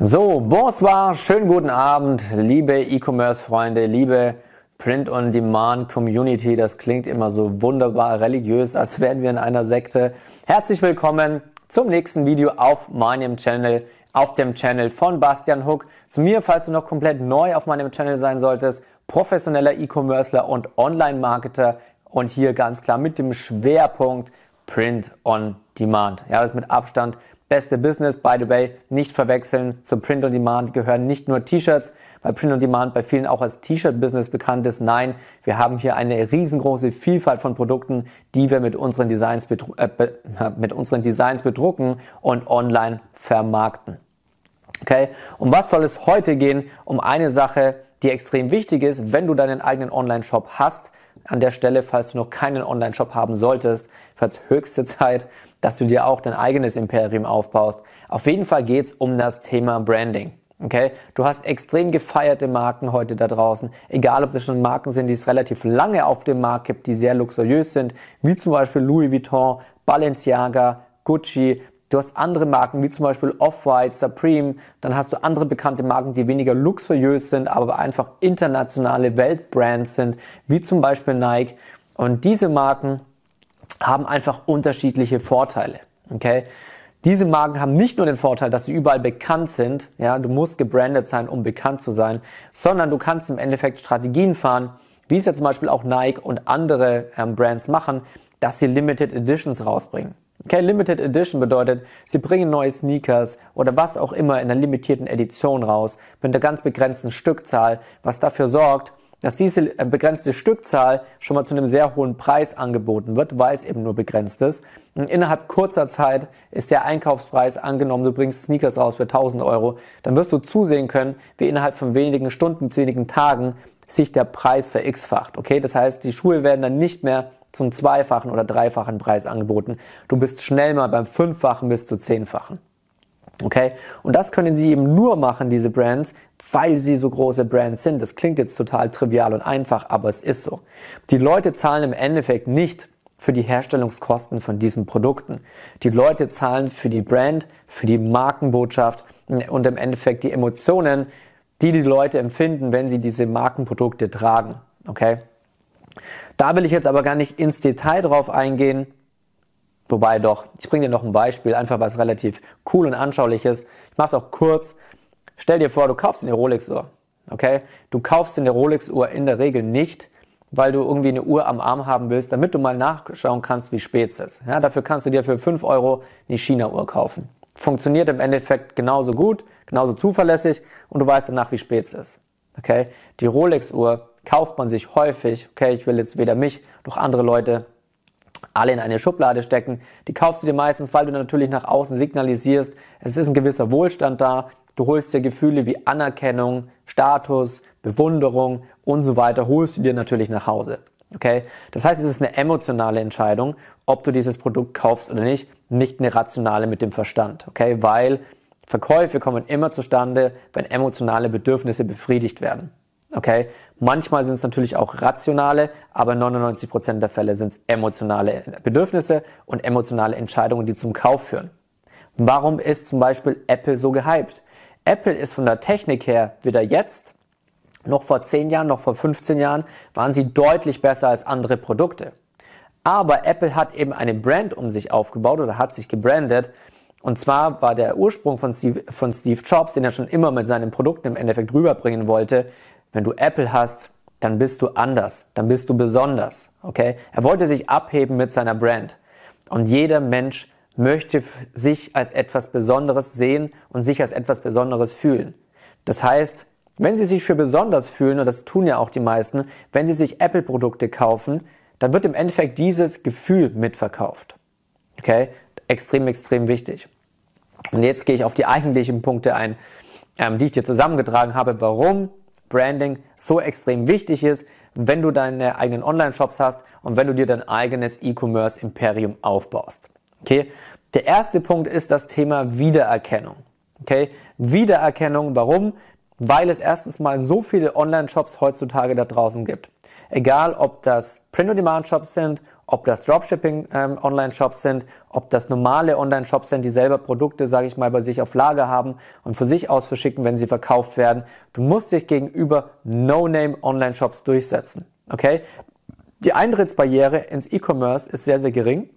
So, bonsoir, schönen guten Abend, liebe E-Commerce-Freunde, liebe Print-on-Demand-Community. Das klingt immer so wunderbar religiös, als wären wir in einer Sekte. Herzlich willkommen zum nächsten Video auf meinem Channel, auf dem Channel von Bastian Hook. Zu mir, falls du noch komplett neu auf meinem Channel sein solltest, professioneller E-Commercer und Online-Marketer und hier ganz klar mit dem Schwerpunkt Print on Demand. Ja, das ist mit Abstand beste Business, by the way, nicht verwechseln. Zu Print on Demand gehören nicht nur T-Shirts, weil Print on Demand bei vielen auch als T-Shirt-Business bekannt ist. Nein, wir haben hier eine riesengroße Vielfalt von Produkten, die wir mit unseren Designs, äh, mit unseren Designs bedrucken und online vermarkten. Okay? Um was soll es heute gehen? Um eine Sache, die extrem wichtig ist, wenn du deinen eigenen Online-Shop hast. An der Stelle, falls du noch keinen Online-Shop haben solltest, wird höchste Zeit, dass du dir auch dein eigenes Imperium aufbaust. Auf jeden Fall geht's um das Thema Branding. Okay, du hast extrem gefeierte Marken heute da draußen. Egal, ob das schon Marken sind, die es relativ lange auf dem Markt gibt, die sehr luxuriös sind, wie zum Beispiel Louis Vuitton, Balenciaga, Gucci. Du hast andere Marken wie zum Beispiel Off-White, Supreme. Dann hast du andere bekannte Marken, die weniger luxuriös sind, aber einfach internationale Weltbrands sind, wie zum Beispiel Nike. Und diese Marken haben einfach unterschiedliche Vorteile. Okay? Diese Marken haben nicht nur den Vorteil, dass sie überall bekannt sind, ja, du musst gebrandet sein, um bekannt zu sein, sondern du kannst im Endeffekt Strategien fahren, wie es ja zum Beispiel auch Nike und andere ähm, Brands machen, dass sie Limited Editions rausbringen. Okay, Limited Edition bedeutet, sie bringen neue Sneakers oder was auch immer in einer limitierten Edition raus, mit einer ganz begrenzten Stückzahl, was dafür sorgt, dass diese äh, begrenzte Stückzahl schon mal zu einem sehr hohen Preis angeboten wird, weil es eben nur begrenzt ist. Und innerhalb kurzer Zeit ist der Einkaufspreis angenommen, du bringst Sneakers raus für 1000 Euro, dann wirst du zusehen können, wie innerhalb von wenigen Stunden, wenigen Tagen sich der Preis verx-facht. Okay, das heißt, die Schuhe werden dann nicht mehr zum zweifachen oder dreifachen Preis angeboten. Du bist schnell mal beim fünffachen bis zu zehnfachen. Okay? Und das können sie eben nur machen, diese Brands, weil sie so große Brands sind. Das klingt jetzt total trivial und einfach, aber es ist so. Die Leute zahlen im Endeffekt nicht für die Herstellungskosten von diesen Produkten. Die Leute zahlen für die Brand, für die Markenbotschaft und im Endeffekt die Emotionen, die die Leute empfinden, wenn sie diese Markenprodukte tragen. Okay? Da will ich jetzt aber gar nicht ins Detail drauf eingehen, Wobei doch, ich bringe dir noch ein Beispiel, einfach was relativ cool und anschaulich ist. Ich mache es auch kurz. Stell dir vor, du kaufst eine Rolex-Uhr. Okay? Du kaufst eine Rolex-Uhr in der Regel nicht, weil du irgendwie eine Uhr am Arm haben willst, damit du mal nachschauen kannst, wie spät es ist. Ja, dafür kannst du dir für 5 Euro eine China-Uhr kaufen. Funktioniert im Endeffekt genauso gut, genauso zuverlässig und du weißt danach, wie spät es ist. Okay? Die Rolex-Uhr kauft man sich häufig, okay, ich will jetzt weder mich noch andere Leute alle in eine Schublade stecken. Die kaufst du dir meistens, weil du natürlich nach außen signalisierst, es ist ein gewisser Wohlstand da. Du holst dir Gefühle wie Anerkennung, Status, Bewunderung und so weiter, holst du dir natürlich nach Hause. Okay? Das heißt, es ist eine emotionale Entscheidung, ob du dieses Produkt kaufst oder nicht, nicht eine rationale mit dem Verstand. Okay? Weil Verkäufe kommen immer zustande, wenn emotionale Bedürfnisse befriedigt werden. Okay? Manchmal sind es natürlich auch rationale, aber 99 Prozent der Fälle sind es emotionale Bedürfnisse und emotionale Entscheidungen, die zum Kauf führen. Warum ist zum Beispiel Apple so gehypt? Apple ist von der Technik her weder jetzt, noch vor 10 Jahren, noch vor 15 Jahren, waren sie deutlich besser als andere Produkte. Aber Apple hat eben eine Brand um sich aufgebaut oder hat sich gebrandet. Und zwar war der Ursprung von Steve, von Steve Jobs, den er schon immer mit seinen Produkten im Endeffekt rüberbringen wollte, wenn du Apple hast, dann bist du anders, dann bist du besonders, okay? Er wollte sich abheben mit seiner Brand. Und jeder Mensch möchte sich als etwas Besonderes sehen und sich als etwas Besonderes fühlen. Das heißt, wenn sie sich für besonders fühlen, und das tun ja auch die meisten, wenn sie sich Apple-Produkte kaufen, dann wird im Endeffekt dieses Gefühl mitverkauft. Okay? Extrem, extrem wichtig. Und jetzt gehe ich auf die eigentlichen Punkte ein, ähm, die ich dir zusammengetragen habe, warum Branding so extrem wichtig ist, wenn du deine eigenen Online-Shops hast und wenn du dir dein eigenes E-Commerce-Imperium aufbaust. Okay? Der erste Punkt ist das Thema Wiedererkennung. Okay? Wiedererkennung, warum? Weil es erstens mal so viele Online-Shops heutzutage da draußen gibt. Egal, ob das Print-on-Demand-Shops sind, ob das Dropshipping-Online-Shops ähm, sind, ob das normale Online-Shops sind, die selber Produkte, sage ich mal, bei sich auf Lager haben und für sich aus verschicken, wenn sie verkauft werden. Du musst dich gegenüber No-Name-Online-Shops durchsetzen. Okay? Die Eintrittsbarriere ins E-Commerce ist sehr, sehr gering.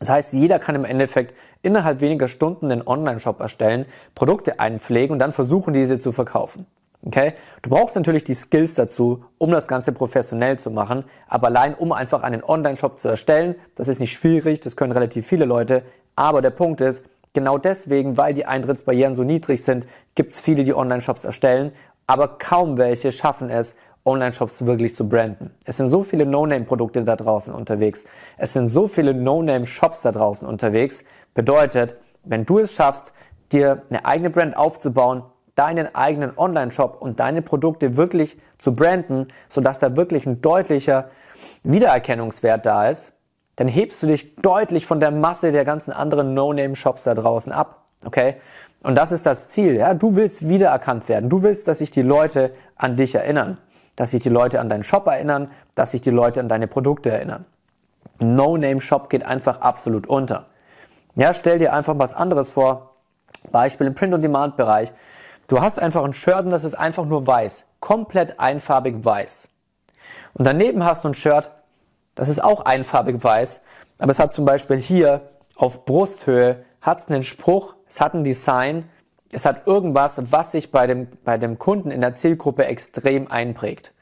Das heißt, jeder kann im Endeffekt innerhalb weniger Stunden einen Online-Shop erstellen, Produkte einpflegen und dann versuchen, diese zu verkaufen. Okay? Du brauchst natürlich die Skills dazu, um das Ganze professionell zu machen, aber allein um einfach einen Online-Shop zu erstellen, das ist nicht schwierig, das können relativ viele Leute, aber der Punkt ist, genau deswegen, weil die Eintrittsbarrieren so niedrig sind, gibt es viele, die Online-Shops erstellen, aber kaum welche schaffen es, Online-Shops wirklich zu branden. Es sind so viele No-Name-Produkte da draußen unterwegs. Es sind so viele No-Name-Shops da draußen unterwegs. Bedeutet, wenn du es schaffst, dir eine eigene Brand aufzubauen, deinen eigenen Online-Shop und deine Produkte wirklich zu branden, sodass da wirklich ein deutlicher Wiedererkennungswert da ist, dann hebst du dich deutlich von der Masse der ganzen anderen No-Name-Shops da draußen ab. Okay? Und das ist das Ziel. Ja? Du willst wiedererkannt werden. Du willst, dass sich die Leute an dich erinnern. Dass sich die Leute an deinen Shop erinnern. Dass sich die Leute an deine Produkte erinnern. No-Name-Shop geht einfach absolut unter. Ja, stell dir einfach was anderes vor. Beispiel im Print-on-Demand-Bereich. Du hast einfach ein Shirt und das ist einfach nur weiß. Komplett einfarbig weiß. Und daneben hast du ein Shirt, das ist auch einfarbig weiß, aber es hat zum Beispiel hier auf Brusthöhe hat es einen Spruch, es hat ein Design, es hat irgendwas, was sich bei dem, bei dem Kunden in der Zielgruppe extrem einprägt.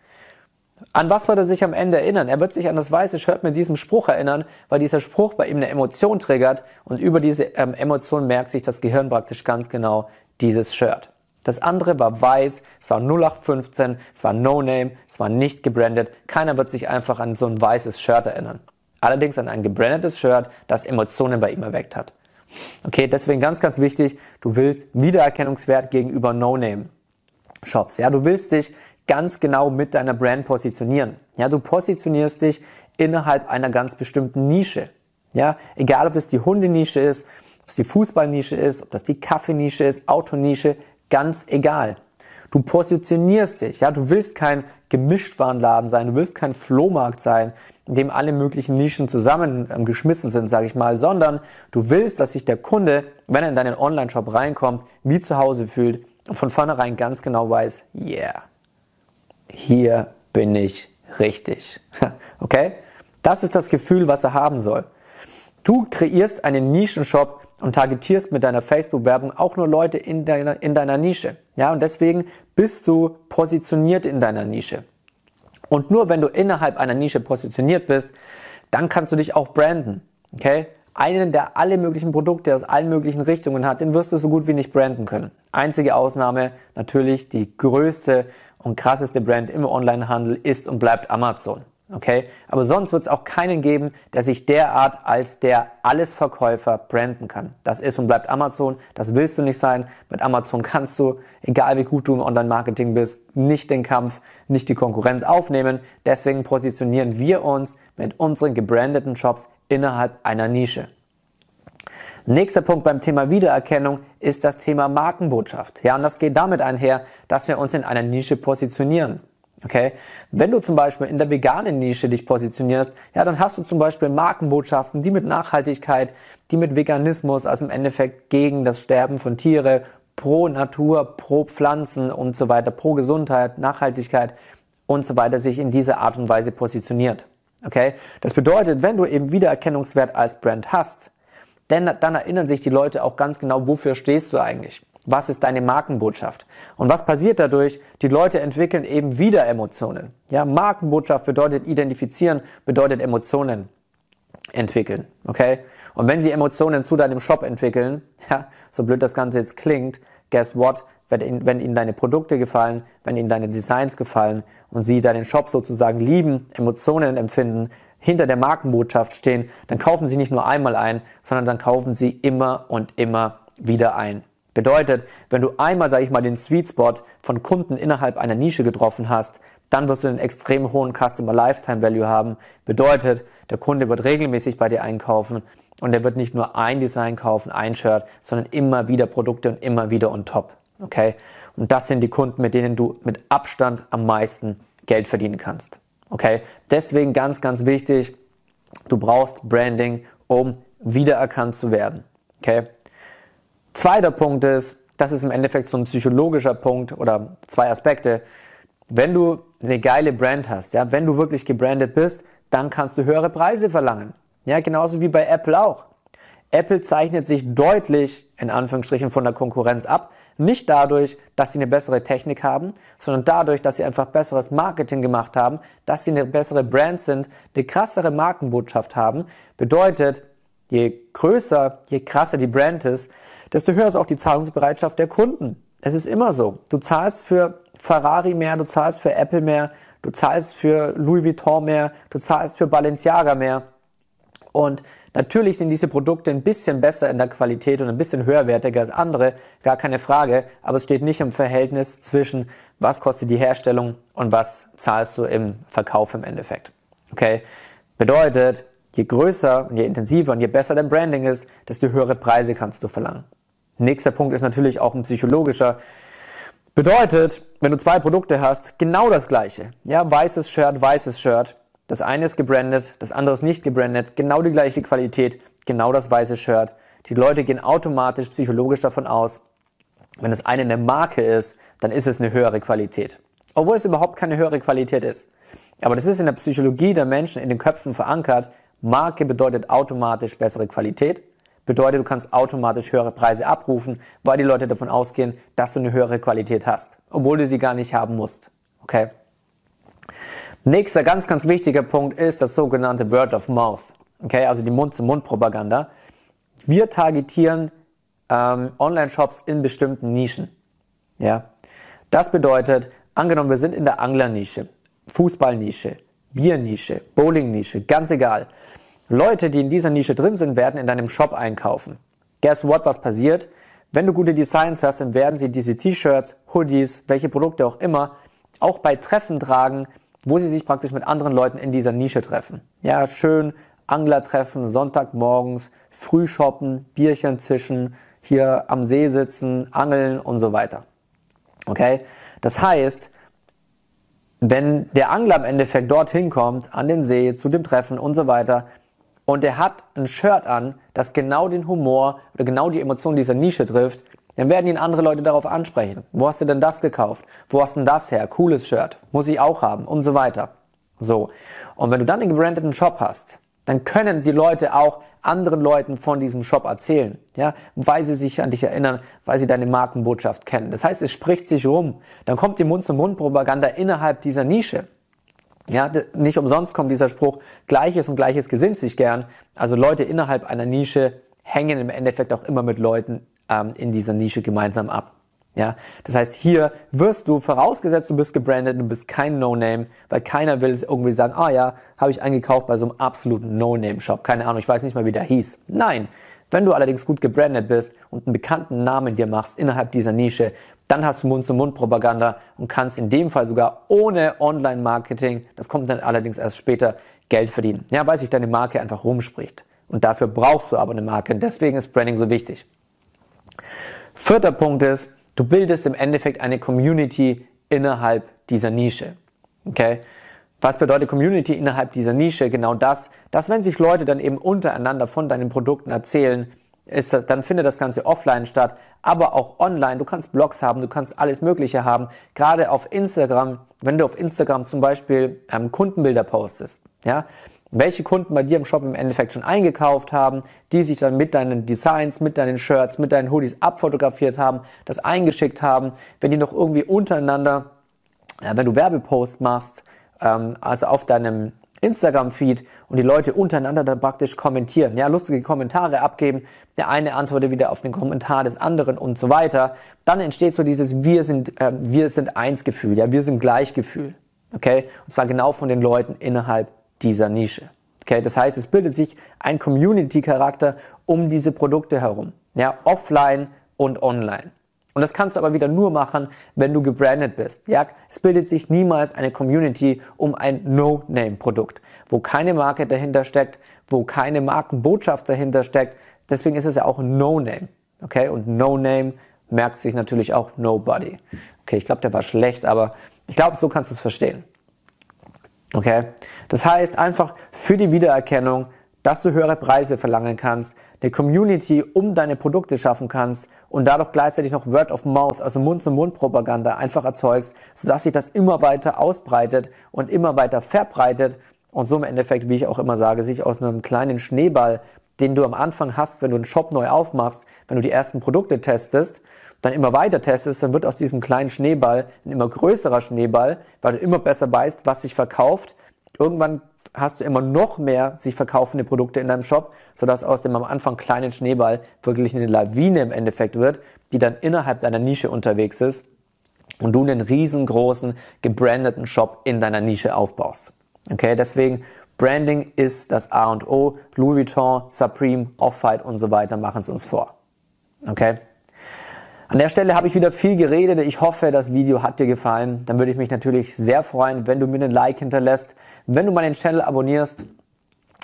An was wird er sich am Ende erinnern? Er wird sich an das weiße Shirt mit diesem Spruch erinnern, weil dieser Spruch bei ihm eine Emotion triggert und über diese ähm, Emotion merkt sich das Gehirn praktisch ganz genau dieses Shirt. Das andere war weiß, es war 0815, es war No Name, es war nicht gebrandet. Keiner wird sich einfach an so ein weißes Shirt erinnern. Allerdings an ein gebrandetes Shirt, das Emotionen bei ihm erweckt hat. Okay, deswegen ganz, ganz wichtig, du willst Wiedererkennungswert gegenüber No Name Shops. Ja, du willst dich ganz genau mit deiner Brand positionieren. Ja, du positionierst dich innerhalb einer ganz bestimmten Nische. Ja, egal ob das die Hundenische ist, ob es die Fußballnische ist, ob das die Kaffeenische ist, Autonische, ganz egal. Du positionierst dich, ja, du willst kein Gemischtwarenladen sein, du willst kein Flohmarkt sein, in dem alle möglichen Nischen zusammen ähm, sind, sage ich mal, sondern du willst, dass sich der Kunde, wenn er in deinen Online-Shop reinkommt, wie zu Hause fühlt und von vornherein ganz genau weiß, yeah, hier bin ich richtig. Okay? Das ist das Gefühl, was er haben soll. Du kreierst einen Nischenshop und targetierst mit deiner Facebook-Werbung auch nur Leute in deiner, in deiner Nische. Ja, und deswegen bist du positioniert in deiner Nische. Und nur wenn du innerhalb einer Nische positioniert bist, dann kannst du dich auch branden. Okay? Einen, der alle möglichen Produkte aus allen möglichen Richtungen hat, den wirst du so gut wie nicht branden können. Einzige Ausnahme, natürlich die größte und krasseste Brand im Onlinehandel ist und bleibt Amazon. Okay? Aber sonst wird es auch keinen geben, der sich derart als der Allesverkäufer branden kann. Das ist und bleibt Amazon. Das willst du nicht sein. Mit Amazon kannst du, egal wie gut du im Online-Marketing bist, nicht den Kampf, nicht die Konkurrenz aufnehmen. Deswegen positionieren wir uns mit unseren gebrandeten Shops innerhalb einer Nische. Nächster Punkt beim Thema Wiedererkennung ist das Thema Markenbotschaft. Ja, und das geht damit einher, dass wir uns in einer Nische positionieren. Okay? Wenn du zum Beispiel in der veganen Nische dich positionierst, ja, dann hast du zum Beispiel Markenbotschaften, die mit Nachhaltigkeit, die mit Veganismus, also im Endeffekt gegen das Sterben von Tiere, pro Natur, pro Pflanzen und so weiter, pro Gesundheit, Nachhaltigkeit und so weiter sich in dieser Art und Weise positioniert. Okay? Das bedeutet, wenn du eben Wiedererkennungswert als Brand hast, denn dann erinnern sich die Leute auch ganz genau, wofür stehst du eigentlich. Was ist deine Markenbotschaft? Und was passiert dadurch? Die Leute entwickeln eben wieder Emotionen. Ja, Markenbotschaft bedeutet identifizieren, bedeutet Emotionen entwickeln. Okay? Und wenn sie Emotionen zu deinem Shop entwickeln, ja, so blöd das Ganze jetzt klingt, guess what? Wenn wenn ihnen deine Produkte gefallen, wenn ihnen deine Designs gefallen und sie deinen Shop sozusagen lieben, Emotionen empfinden, hinter der Markenbotschaft stehen, dann kaufen sie nicht nur einmal ein, sondern dann kaufen sie immer und immer wieder ein. Bedeutet, wenn du einmal, sage ich mal, den Sweet Spot von Kunden innerhalb einer Nische getroffen hast, dann wirst du einen extrem hohen Customer Lifetime Value haben. Bedeutet, der Kunde wird regelmäßig bei dir einkaufen und er wird nicht nur ein Design kaufen, ein Shirt, sondern immer wieder Produkte und immer wieder on top. Okay? Und das sind die Kunden, mit denen du mit Abstand am meisten Geld verdienen kannst. Okay? Deswegen ganz, ganz wichtig, du brauchst Branding, um wiedererkannt zu werden. Okay? Zweiter Punkt ist, das ist im Endeffekt so ein psychologischer Punkt oder zwei Aspekte. Wenn du eine geile Brand hast, ja, wenn du wirklich gebrandet bist, dann kannst du höhere Preise verlangen. Ja, genauso wie bei Apple auch. Apple zeichnet sich deutlich, in Anführungsstrichen, von der Konkurrenz ab. Nicht dadurch, dass sie eine bessere Technik haben, sondern dadurch, dass sie einfach besseres Marketing gemacht haben, dass sie eine bessere Brand sind, eine krassere Markenbotschaft haben. Bedeutet, je größer, je krasser die Brand ist, desto höher ist auch die Zahlungsbereitschaft der Kunden. Es ist immer so. Du zahlst für Ferrari mehr, du zahlst für Apple mehr, du zahlst für Louis Vuitton mehr, du zahlst für Balenciaga mehr. Und natürlich sind diese Produkte ein bisschen besser in der Qualität und ein bisschen höherwertiger als andere, gar keine Frage, aber es steht nicht im Verhältnis zwischen, was kostet die Herstellung und was zahlst du im Verkauf im Endeffekt. Okay? Bedeutet, je größer und je intensiver und je besser dein Branding ist, desto höhere Preise kannst du verlangen. Nächster Punkt ist natürlich auch ein psychologischer. Bedeutet, wenn du zwei Produkte hast, genau das gleiche. Ja, weißes Shirt, weißes Shirt. Das eine ist gebrandet, das andere ist nicht gebrandet. Genau die gleiche Qualität, genau das weiße Shirt. Die Leute gehen automatisch psychologisch davon aus, wenn das eine eine Marke ist, dann ist es eine höhere Qualität. Obwohl es überhaupt keine höhere Qualität ist. Aber das ist in der Psychologie der Menschen in den Köpfen verankert. Marke bedeutet automatisch bessere Qualität Bedeutet, du kannst automatisch höhere Preise abrufen, weil die Leute davon ausgehen, dass du eine höhere Qualität hast, obwohl du sie gar nicht haben musst. Okay? Nächster ganz, ganz wichtiger Punkt ist das sogenannte Word of Mouth. Okay, also die Mund-zu-Mund-Propaganda. Wir targetieren ähm, Online-Shops in bestimmten Nischen. Ja, das bedeutet, angenommen, wir sind in der Anglernische, Fußballnische, Biernische, Bowlingnische, ganz egal. Leute, die in dieser Nische drin sind, werden in deinem Shop einkaufen. Guess what, was passiert? Wenn du gute Designs hast, dann werden sie diese T-Shirts, Hoodies, welche Produkte auch immer, auch bei Treffen tragen, wo sie sich praktisch mit anderen Leuten in dieser Nische treffen. Ja, schön Anglertreffen, Sonntagmorgens, früh shoppen, Bierchen zischen, hier am See sitzen, angeln und so weiter. Okay? Das heißt, wenn der Angler im Endeffekt dorthin kommt, an den See, zu dem Treffen und so weiter, und er hat ein Shirt an, das genau den Humor oder genau die Emotion dieser Nische trifft, dann werden ihn andere Leute darauf ansprechen. Wo hast du denn das gekauft? Wo hast du denn das her? Cooles Shirt. Muss ich auch haben und so weiter. So. Und wenn du dann einen gebrandeten Shop hast, dann können die Leute auch anderen Leuten von diesem Shop erzählen, ja, weil sie sich an dich erinnern, weil sie deine Markenbotschaft kennen. Das heißt, es spricht sich rum. Dann kommt die Mund-zu-Mund-Propaganda innerhalb dieser Nische. Ja, nicht umsonst kommt dieser Spruch, Gleiches und Gleiches gesinnt sich gern. Also Leute innerhalb einer Nische hängen im Endeffekt auch immer mit Leuten ähm, in dieser Nische gemeinsam ab. Ja, das heißt, hier wirst du, vorausgesetzt du bist gebrandet, du bist kein No-Name, weil keiner will es irgendwie sagen, ah ja, habe ich eingekauft bei so einem absoluten No-Name-Shop. Keine Ahnung, ich weiß nicht mal, wie der hieß. Nein, wenn du allerdings gut gebrandet bist und einen bekannten Namen dir machst innerhalb dieser Nische, dann hast du Mund-zu-Mund-Propaganda und kannst in dem Fall sogar ohne Online-Marketing, das kommt dann allerdings erst später, Geld verdienen. Ja, weil sich deine Marke einfach rumspricht. Und dafür brauchst du aber eine Marke. Und deswegen ist Branding so wichtig. Vierter Punkt ist, du bildest im Endeffekt eine Community innerhalb dieser Nische. Okay? Was bedeutet Community innerhalb dieser Nische? Genau das, dass wenn sich Leute dann eben untereinander von deinen Produkten erzählen, ist, dann findet das Ganze offline statt, aber auch online. Du kannst Blogs haben, du kannst alles Mögliche haben. Gerade auf Instagram, wenn du auf Instagram zum Beispiel ähm, Kundenbilder postest, ja, welche Kunden bei dir im Shop im Endeffekt schon eingekauft haben, die sich dann mit deinen Designs, mit deinen Shirts, mit deinen Hoodies abfotografiert haben, das eingeschickt haben, wenn die noch irgendwie untereinander, äh, wenn du Werbepost machst, ähm, also auf deinem Instagram-Feed und die Leute untereinander dann praktisch kommentieren, ja, lustige Kommentare abgeben, der eine antwortet wieder auf den Kommentar des anderen und so weiter, dann entsteht so dieses Wir sind, äh, wir sind eins Gefühl, ja, wir sind Gleichgefühl, okay, und zwar genau von den Leuten innerhalb dieser Nische. Okay, das heißt, es bildet sich ein Community-Charakter um diese Produkte herum, ja, offline und online. Und das kannst du aber wieder nur machen, wenn du gebrandet bist. Ja, es bildet sich niemals eine Community um ein No-Name-Produkt, wo keine Marke dahinter steckt, wo keine Markenbotschaft dahinter steckt. Deswegen ist es ja auch ein No-Name. Okay, und No-Name merkt sich natürlich auch Nobody. Okay, ich glaube, der war schlecht, aber ich glaube, so kannst du es verstehen. Okay? Das heißt einfach für die Wiedererkennung, dass du höhere Preise verlangen kannst, eine Community um deine Produkte schaffen kannst und dadurch gleichzeitig noch Word of Mouth, also Mund-zu-Mund-Propaganda einfach erzeugst, sodass sich das immer weiter ausbreitet und immer weiter verbreitet und so im Endeffekt, wie ich auch immer sage, sich aus einem kleinen Schneeball, den du am Anfang hast, wenn du einen Shop neu aufmachst, wenn du die ersten Produkte testest, dann immer weiter testest, dann wird aus diesem kleinen Schneeball ein immer größerer Schneeball, weil du immer besser weißt, was sich verkauft. Irgendwann hast du immer noch mehr sich verkaufende Produkte in deinem Shop, sodass aus dem am Anfang kleinen Schneeball wirklich eine Lawine im Endeffekt wird, die dann innerhalb deiner Nische unterwegs ist und du einen riesengroßen gebrandeten Shop in deiner Nische aufbaust. Okay, deswegen Branding ist das A und O. Louis Vuitton, Supreme, Off-White und so weiter machen es uns vor. Okay? An der Stelle habe ich wieder viel geredet. Ich hoffe, das Video hat dir gefallen. Dann würde ich mich natürlich sehr freuen, wenn du mir einen Like hinterlässt, wenn du meinen Channel abonnierst.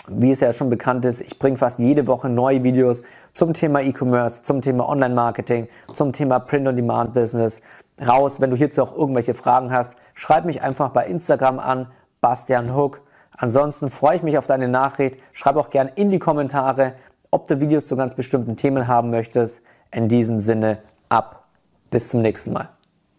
Wie es ja schon bekannt ist, ich bringe fast jede Woche neue Videos zum Thema E-Commerce, zum Thema Online-Marketing, zum Thema Print-on-Demand-Business raus. Wenn du hierzu auch irgendwelche Fragen hast, schreib mich einfach bei Instagram an, Bastian Hook. Ansonsten freue ich mich auf deine Nachricht. Schreib auch gerne in die Kommentare, ob du Videos zu ganz bestimmten Themen haben möchtest. In diesem Sinne, ab. Bis zum nächsten Mal.